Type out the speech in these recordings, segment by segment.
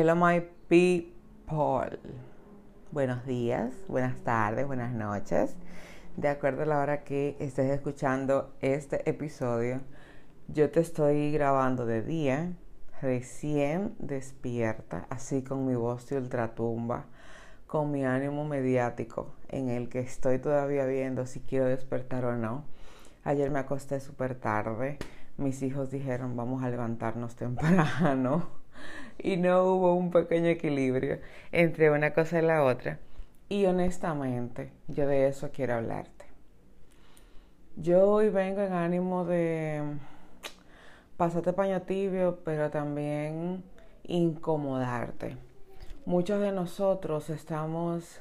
Hello my people. Buenos días, buenas tardes, buenas noches. De acuerdo a la hora que estés escuchando este episodio, yo te estoy grabando de día, recién despierta, así con mi voz de ultratumba, con mi ánimo mediático, en el que estoy todavía viendo si quiero despertar o no. Ayer me acosté súper tarde, mis hijos dijeron vamos a levantarnos temprano y no hubo un pequeño equilibrio entre una cosa y la otra. Y honestamente, yo de eso quiero hablarte. Yo hoy vengo en ánimo de pasarte paño tibio, pero también incomodarte. Muchos de nosotros estamos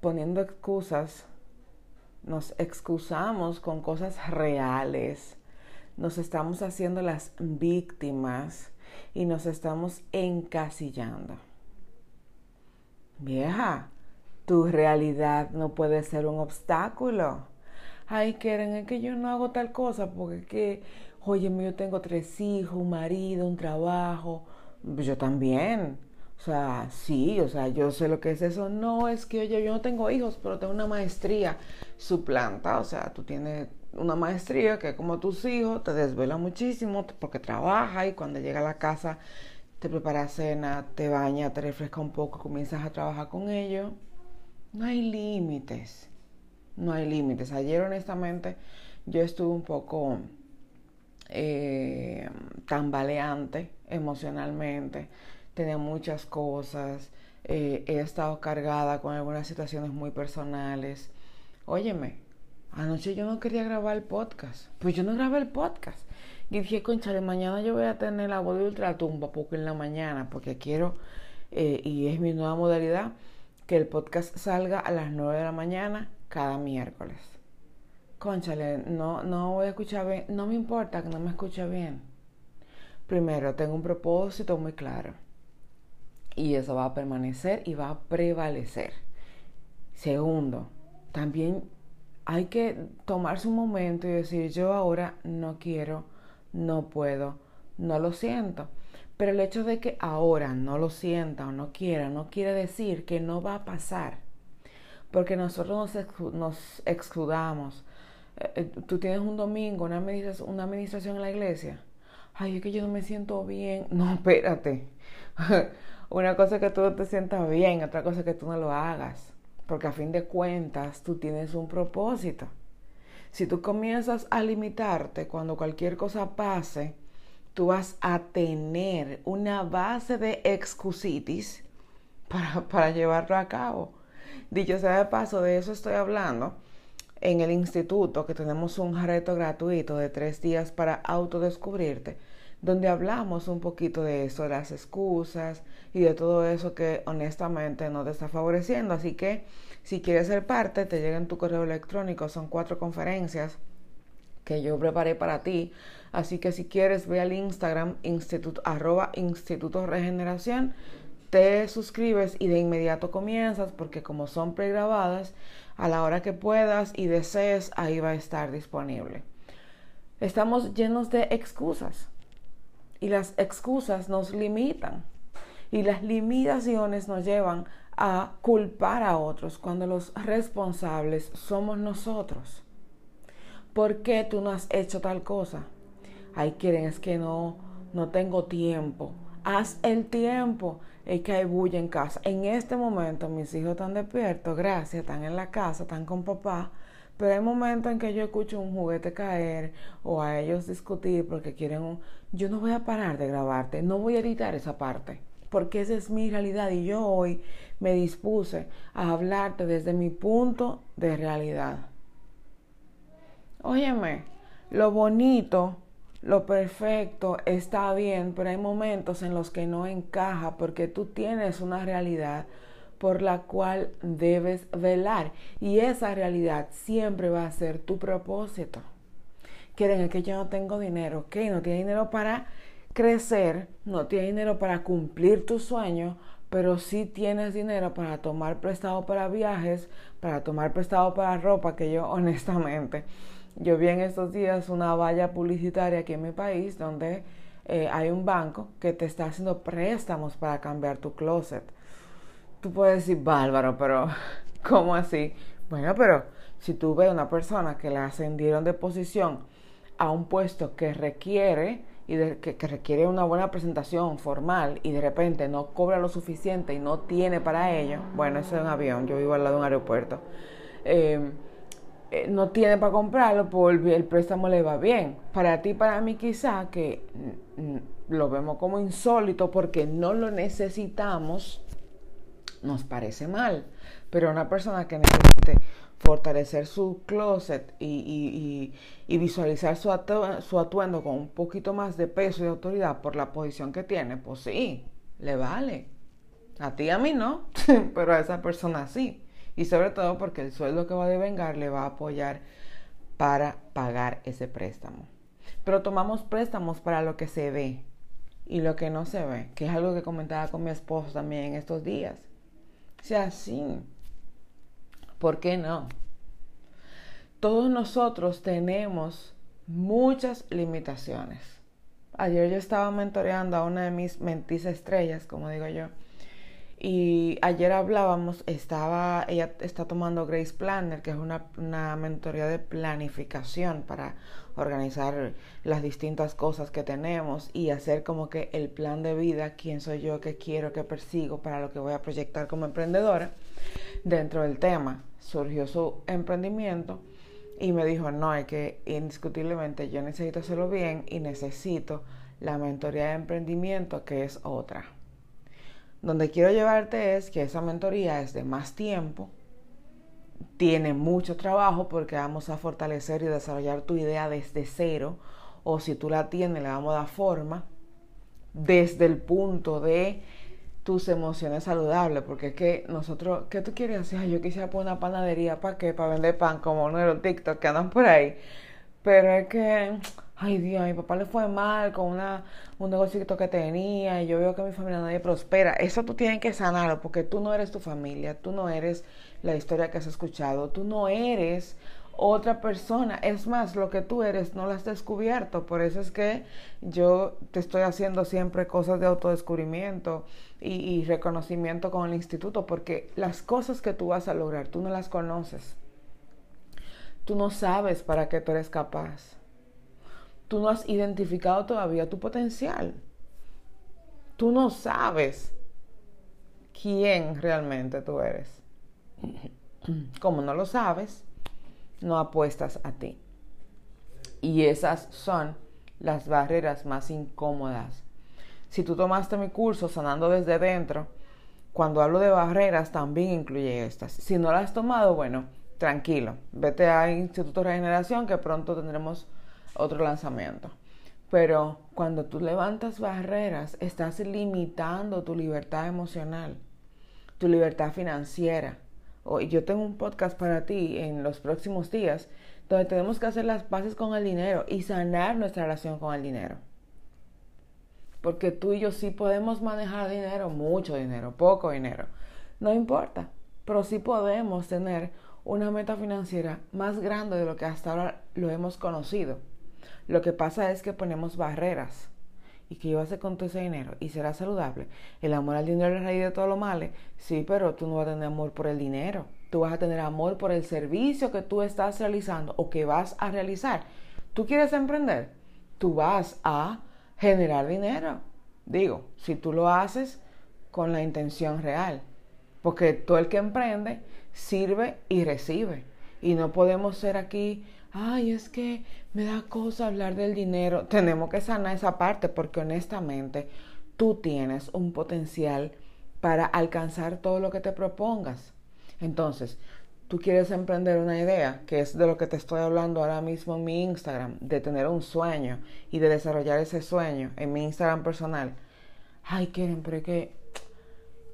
poniendo excusas, nos excusamos con cosas reales, nos estamos haciendo las víctimas y nos estamos encasillando. Vieja, tu realidad no puede ser un obstáculo. Ay, quieren, es que yo no hago tal cosa porque es que, oye, yo tengo tres hijos, un marido, un trabajo. Pues yo también. O sea, sí, o sea, yo sé lo que es eso. No, es que, oye, yo no tengo hijos, pero tengo una maestría. Suplanta, o sea, tú tienes una maestría que como tus hijos te desvela muchísimo porque trabaja y cuando llega a la casa te prepara cena, te baña, te refresca un poco, comienzas a trabajar con ellos. No hay límites, no hay límites. Ayer honestamente yo estuve un poco eh, tambaleante emocionalmente, tenía muchas cosas, eh, he estado cargada con algunas situaciones muy personales. Óyeme, Anoche yo no quería grabar el podcast. Pues yo no grabé el podcast. Y dije, concha, de mañana yo voy a tener la voz de ultratumba, porque en la mañana, porque quiero, eh, y es mi nueva modalidad, que el podcast salga a las 9 de la mañana cada miércoles. Conchale, no, no voy a escuchar bien, no me importa que no me escuche bien. Primero, tengo un propósito muy claro. Y eso va a permanecer y va a prevalecer. Segundo, también hay que tomarse un momento y decir, yo ahora no quiero, no puedo, no lo siento. Pero el hecho de que ahora no lo sienta o no quiera, no quiere decir que no va a pasar. Porque nosotros nos, nos excludamos. Eh, eh, tú tienes un domingo, una administración, una administración en la iglesia. Ay, es que yo no me siento bien. No, espérate. una cosa es que tú no te sientas bien, otra cosa es que tú no lo hagas porque a fin de cuentas tú tienes un propósito. Si tú comienzas a limitarte cuando cualquier cosa pase, tú vas a tener una base de excusitis para, para llevarlo a cabo. Dicho sea de paso, de eso estoy hablando en el instituto, que tenemos un reto gratuito de tres días para autodescubrirte donde hablamos un poquito de eso, de las excusas y de todo eso que honestamente no te está favoreciendo. Así que si quieres ser parte, te llega en tu correo electrónico. Son cuatro conferencias que yo preparé para ti. Así que si quieres, ve al Instagram instituto, arroba Instituto Regeneración, te suscribes y de inmediato comienzas porque como son pregrabadas, a la hora que puedas y desees, ahí va a estar disponible. Estamos llenos de excusas y las excusas nos limitan. Y las limitaciones nos llevan a culpar a otros cuando los responsables somos nosotros. ¿Por qué tú no has hecho tal cosa? Ay, quieren, es que no, no tengo tiempo. Haz el tiempo. Es que hay bulla en casa. En este momento mis hijos están despiertos, gracias, están en la casa, están con papá. Pero hay momentos en que yo escucho un juguete caer o a ellos discutir porque quieren un... Yo no voy a parar de grabarte, no voy a editar esa parte, porque esa es mi realidad y yo hoy me dispuse a hablarte desde mi punto de realidad. Óyeme, lo bonito lo perfecto está bien, pero hay momentos en los que no encaja porque tú tienes una realidad por la cual debes velar y esa realidad siempre va a ser tu propósito. Quieren es que yo no tengo dinero, ok, no tiene dinero para crecer, no tiene dinero para cumplir tu sueño, pero sí tienes dinero para tomar prestado para viajes, para tomar prestado para ropa, que yo honestamente yo vi en estos días una valla publicitaria aquí en mi país donde eh, hay un banco que te está haciendo préstamos para cambiar tu closet. Tú puedes decir, bárbaro, pero ¿cómo así? Bueno, pero si tú ves una persona que la ascendieron de posición a un puesto que requiere y que, requiere una buena presentación formal y de repente no cobra lo suficiente y no tiene para ello, bueno, eso es un avión, yo vivo al lado de un aeropuerto. Eh, eh, no tiene para comprarlo, pues el préstamo le va bien. Para ti, para mí quizá, que lo vemos como insólito porque no lo necesitamos, nos parece mal. Pero una persona que necesite fortalecer su closet y, visualizar su, atuendo con un poquito más de peso y autoridad por la posición que tiene, pues sí, le vale. A ti a mí no, pero a esa persona sí y sobre todo porque el sueldo que va a devengar le va a apoyar para pagar ese préstamo. Pero tomamos préstamos para lo que se ve y lo que no se ve, que es algo que comentaba con mi esposo también estos días. Sea, sí, ¿por qué no? Todos nosotros tenemos muchas limitaciones. Ayer yo estaba mentoreando a una de mis mentis estrellas, como digo yo, y ayer hablábamos, estaba, ella está tomando Grace Planner, que es una, una mentoría de planificación para organizar las distintas cosas que tenemos y hacer como que el plan de vida, quién soy yo, qué quiero, qué persigo para lo que voy a proyectar como emprendedora. Dentro del tema surgió su emprendimiento y me dijo, no, hay que indiscutiblemente yo necesito hacerlo bien y necesito la mentoría de emprendimiento que es otra. Donde quiero llevarte es que esa mentoría es de más tiempo, tiene mucho trabajo porque vamos a fortalecer y desarrollar tu idea desde cero, o si tú la tienes, le vamos a dar forma desde el punto de tus emociones saludables, porque es que nosotros, ¿qué tú quieres hacer? Yo quisiera poner una panadería, ¿para qué? Para vender pan, como uno de los TikTok que andan por ahí. Pero es que ay Dios, a mi papá le fue mal con una, un negocito que tenía y yo veo que mi familia nadie prospera. Eso tú tienes que sanarlo porque tú no eres tu familia, tú no eres la historia que has escuchado, tú no eres otra persona. Es más, lo que tú eres no lo has descubierto. Por eso es que yo te estoy haciendo siempre cosas de autodescubrimiento y, y reconocimiento con el instituto porque las cosas que tú vas a lograr, tú no las conoces. Tú no sabes para qué tú eres capaz tú no has identificado todavía tu potencial. Tú no sabes quién realmente tú eres. Como no lo sabes, no apuestas a ti. Y esas son las barreras más incómodas. Si tú tomaste mi curso Sanando desde dentro, cuando hablo de barreras también incluye estas. Si no las has tomado, bueno, tranquilo. Vete a Instituto de Regeneración que pronto tendremos otro lanzamiento. Pero cuando tú levantas barreras, estás limitando tu libertad emocional, tu libertad financiera. Yo tengo un podcast para ti en los próximos días donde tenemos que hacer las paces con el dinero y sanar nuestra relación con el dinero. Porque tú y yo sí podemos manejar dinero, mucho dinero, poco dinero. No importa, pero sí podemos tener una meta financiera más grande de lo que hasta ahora lo hemos conocido. Lo que pasa es que ponemos barreras. ¿Y qué ibas a hacer con todo ese dinero? ¿Y será saludable? El amor al dinero es raíz de todo lo malo. Sí, pero tú no vas a tener amor por el dinero. Tú vas a tener amor por el servicio que tú estás realizando o que vas a realizar. ¿Tú quieres emprender? Tú vas a generar dinero. Digo, si tú lo haces con la intención real. Porque todo el que emprende sirve y recibe. Y no podemos ser aquí ay, es que me da cosa hablar del dinero. Tenemos que sanar esa parte porque honestamente tú tienes un potencial para alcanzar todo lo que te propongas. Entonces, tú quieres emprender una idea, que es de lo que te estoy hablando ahora mismo en mi Instagram, de tener un sueño y de desarrollar ese sueño en mi Instagram personal. Ay, quieren, pero es que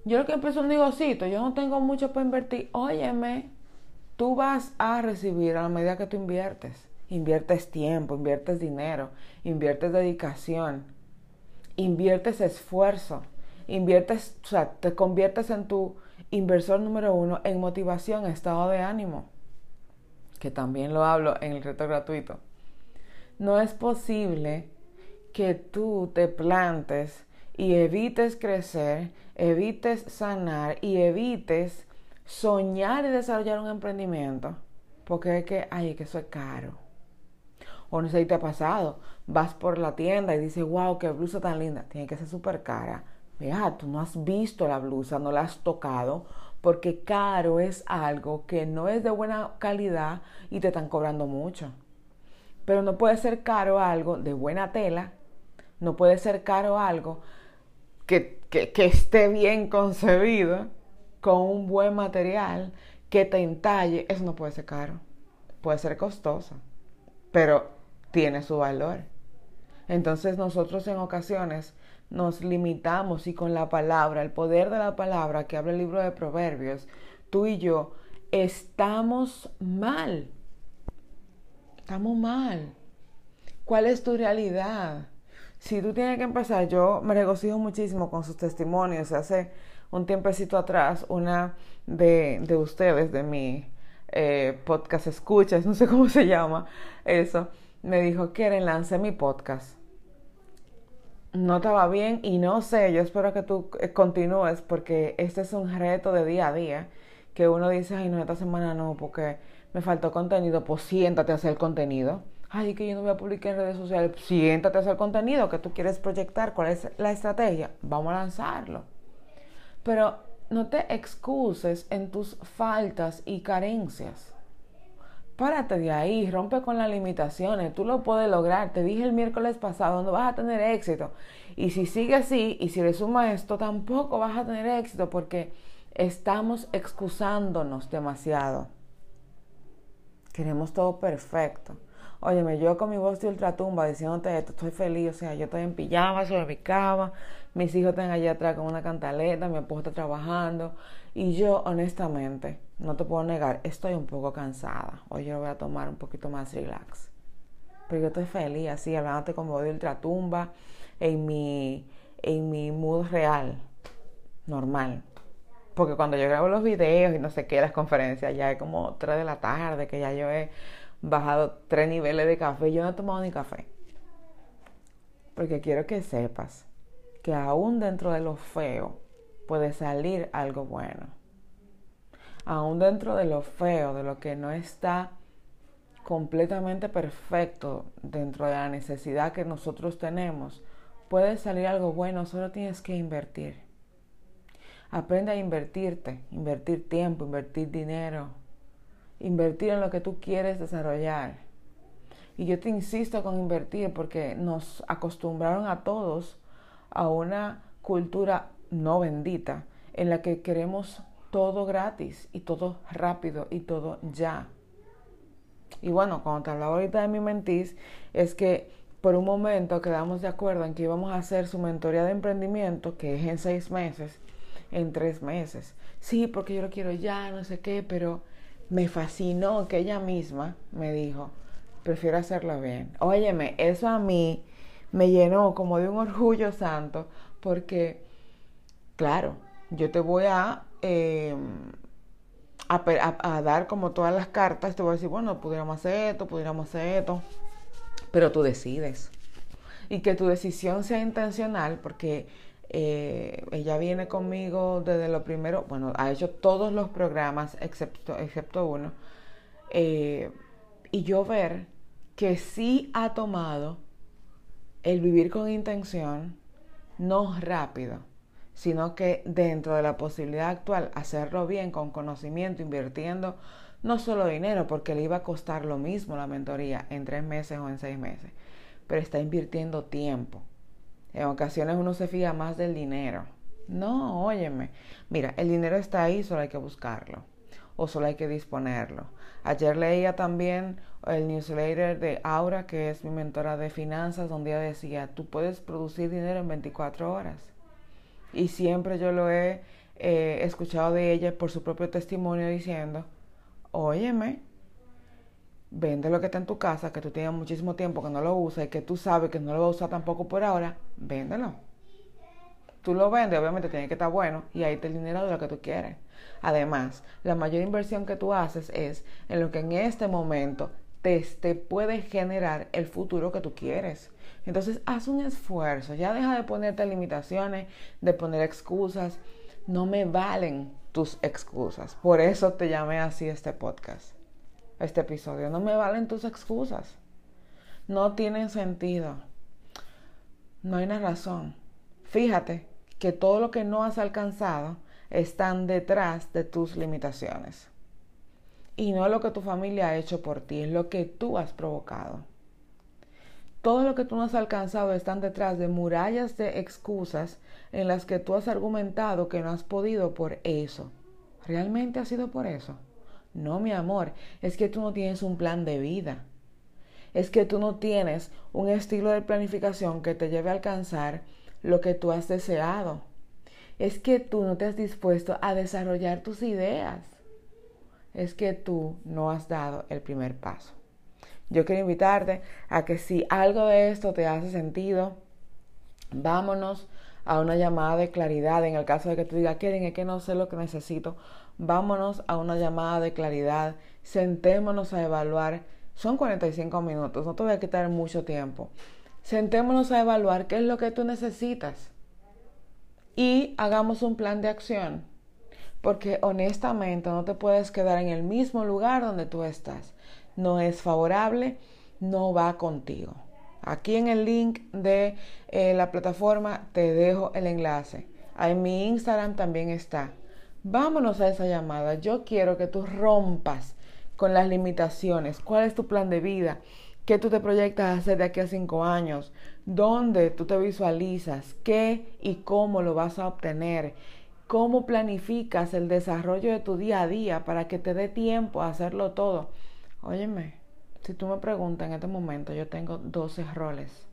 yo lo que empiezo un negocito, yo no tengo mucho para invertir. Óyeme, tú vas a recibir a la medida que tú inviertes. Inviertes tiempo, inviertes dinero, inviertes dedicación, inviertes esfuerzo, inviertes, o sea, te conviertes en tu inversor número uno en motivación, estado de ánimo, que también lo hablo en el reto gratuito. No es posible que tú te plantes y evites crecer, evites sanar y evites soñar y desarrollar un emprendimiento, porque es que, ay, que eso es caro. O no sé si te ha pasado, vas por la tienda y dices, wow, qué blusa tan linda, tiene que ser súper cara Vea, tú no has visto la blusa, no la has tocado, porque caro es algo que no es de buena calidad y te están cobrando mucho. Pero no puede ser caro algo de buena tela, no puede ser caro algo que, que, que esté bien concebido, con un buen material, que te entalle, eso no puede ser caro. Puede ser costoso, pero tiene su valor. Entonces nosotros en ocasiones nos limitamos y con la palabra, el poder de la palabra que habla el libro de Proverbios, tú y yo estamos mal. Estamos mal. ¿Cuál es tu realidad? Si tú tienes que empezar, yo me regocijo muchísimo con sus testimonios. Hace un tiempecito atrás, una de, de ustedes, de mi eh, podcast escuchas, no sé cómo se llama eso, me dijo, quieren, lance mi podcast no estaba bien y no sé, yo espero que tú eh, continúes porque este es un reto de día a día que uno dice, ay no, esta semana no, porque me faltó contenido, pues siéntate a hacer contenido. Ay, que yo no voy a publicar en redes sociales, siéntate a hacer contenido que tú quieres proyectar, cuál es la estrategia, vamos a lanzarlo. Pero no te excuses en tus faltas y carencias. Párate de ahí, rompe con las limitaciones, tú lo puedes lograr. Te dije el miércoles pasado, no vas a tener éxito. Y si sigue así, y si le suma esto, tampoco vas a tener éxito porque estamos excusándonos demasiado. Queremos todo perfecto. Óyeme, yo con mi voz de ultratumba diciéndote esto, estoy feliz, o sea, yo estoy en pijama sobre mi mis hijos están allá atrás con una cantaleta, mi esposo está trabajando y yo honestamente no te puedo negar, estoy un poco cansada. Hoy yo voy a tomar un poquito más relax. Pero yo estoy feliz así, hablándote como de ultratumba, en mi, en mi mood real, normal. Porque cuando yo grabo los videos y no sé qué, las conferencias, ya es como 3 de la tarde, que ya yo bajado tres niveles de café. Yo no he tomado ni café. Porque quiero que sepas que aún dentro de lo feo puede salir algo bueno aún dentro de lo feo, de lo que no está completamente perfecto dentro de la necesidad que nosotros tenemos, puede salir algo bueno, solo tienes que invertir. Aprende a invertirte, invertir tiempo, invertir dinero, invertir en lo que tú quieres desarrollar. Y yo te insisto con invertir porque nos acostumbraron a todos a una cultura no bendita en la que queremos todo gratis y todo rápido y todo ya. Y bueno, cuando te hablaba ahorita de mi mentis, es que por un momento quedamos de acuerdo en que íbamos a hacer su mentoría de emprendimiento, que es en seis meses, en tres meses. Sí, porque yo lo quiero ya, no sé qué, pero me fascinó que ella misma me dijo, prefiero hacerlo bien. Óyeme, eso a mí me llenó como de un orgullo santo, porque, claro, yo te voy a Em, a, dar como todas las cartas, te voy a decir, bueno, pudiéramos hacer esto, pudiéramos hacer esto, pero tú decides. Y que tu decisión sea intencional, porque eh, ella viene conmigo desde lo primero, bueno, ha hecho todos los programas excepto, excepto uno, eh, y yo ver que sí ha tomado el vivir con intención, no rápido, sino que dentro de la posibilidad actual hacerlo bien, con conocimiento, invirtiendo no solo dinero, porque le iba a costar lo mismo la mentoría en tres meses o en seis meses, pero está invirtiendo tiempo. En ocasiones uno se fía más del dinero. No, óyeme, mira, el dinero está ahí, solo hay que buscarlo. o solo hay que disponerlo. Ayer leía también el newsletter de Aura, que es mi mentora de finanzas, donde ella decía, tú puedes producir dinero en 24 horas. Y siempre yo lo he eh, escuchado de ella por su propio testimonio diciendo, óyeme, vende lo que está en tu casa, que tú tienes muchísimo tiempo que no lo usas y que tú sabes que no lo vas a usar tampoco por ahora, véndelo. Tú lo vendes, obviamente tiene que estar bueno y ahí te el dinero de lo que tú quieres. Además, la mayor inversión que tú haces es en lo que en este momento te, te puede generar el futuro que tú quieres. Entonces, haz un esfuerzo, ya deja de ponerte limitaciones, de poner excusas. No me valen tus excusas. Por eso te llamé así este podcast, este episodio. No me valen tus excusas. No tienen sentido. No hay una razón. Fíjate que todo lo que no has alcanzado están detrás de tus limitaciones. Y no lo que tu familia ha hecho por ti, es lo que tú has provocado. Todo lo que tú no has alcanzado están detrás de murallas de excusas en las que tú has argumentado que no has podido por eso. ¿Realmente ha sido por eso? No, mi amor, es que tú no tienes un plan de vida. Es que tú no tienes un estilo de planificación que te lleve a alcanzar lo que tú has deseado. Es que tú no te has dispuesto a desarrollar tus ideas. Es que tú no has dado el primer paso. Yo quiero invitarte a que si algo de esto te hace sentido, vámonos a una llamada de claridad. En el caso de que tú digas, quieren, es que no sé lo que necesito, vámonos a una llamada de claridad. Sentémonos a evaluar. Son 45 minutos, no te voy a quitar mucho tiempo. Sentémonos a evaluar qué es lo que tú necesitas y hagamos un plan de acción. Porque honestamente no te puedes quedar en el mismo lugar donde tú estás. No es favorable, no va contigo. Aquí en el link de eh, la plataforma te dejo el enlace. En mi Instagram también está. Vámonos a esa llamada. Yo quiero que tú rompas con las limitaciones. ¿Cuál es tu plan de vida? ¿Qué tú te proyectas hacer de aquí a cinco años? ¿Dónde tú te visualizas? ¿Qué y cómo lo vas a obtener? ¿Cómo planificas el desarrollo de tu día a día para que te dé tiempo a hacerlo todo? Óyeme, si tú me preguntas en este momento, yo tengo 12 roles.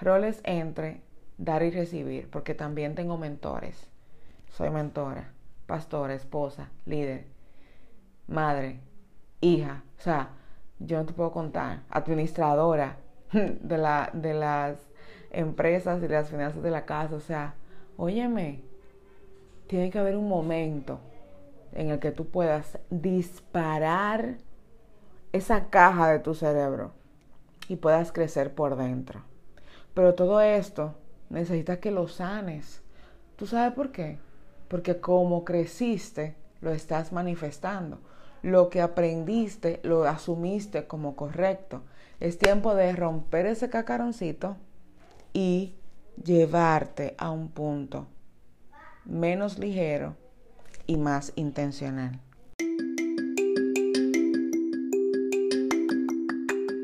Roles entre dar y recibir, porque también tengo mentores. Soy mentora, pastora, esposa, líder, madre, hija. O sea, yo no te puedo contar, administradora de, la, de las empresas y de las finanzas de la casa. O sea, óyeme, tiene que haber un momento en el que tú puedas disparar esa caja de tu cerebro y puedas crecer por dentro. Pero todo esto necesitas que lo sanes. ¿Tú sabes por qué? Porque como creciste, lo estás manifestando lo que aprendiste lo asumiste como correcto. Es tiempo de romper ese cacaroncito y llevarte a un punto menos ligero y más intencional.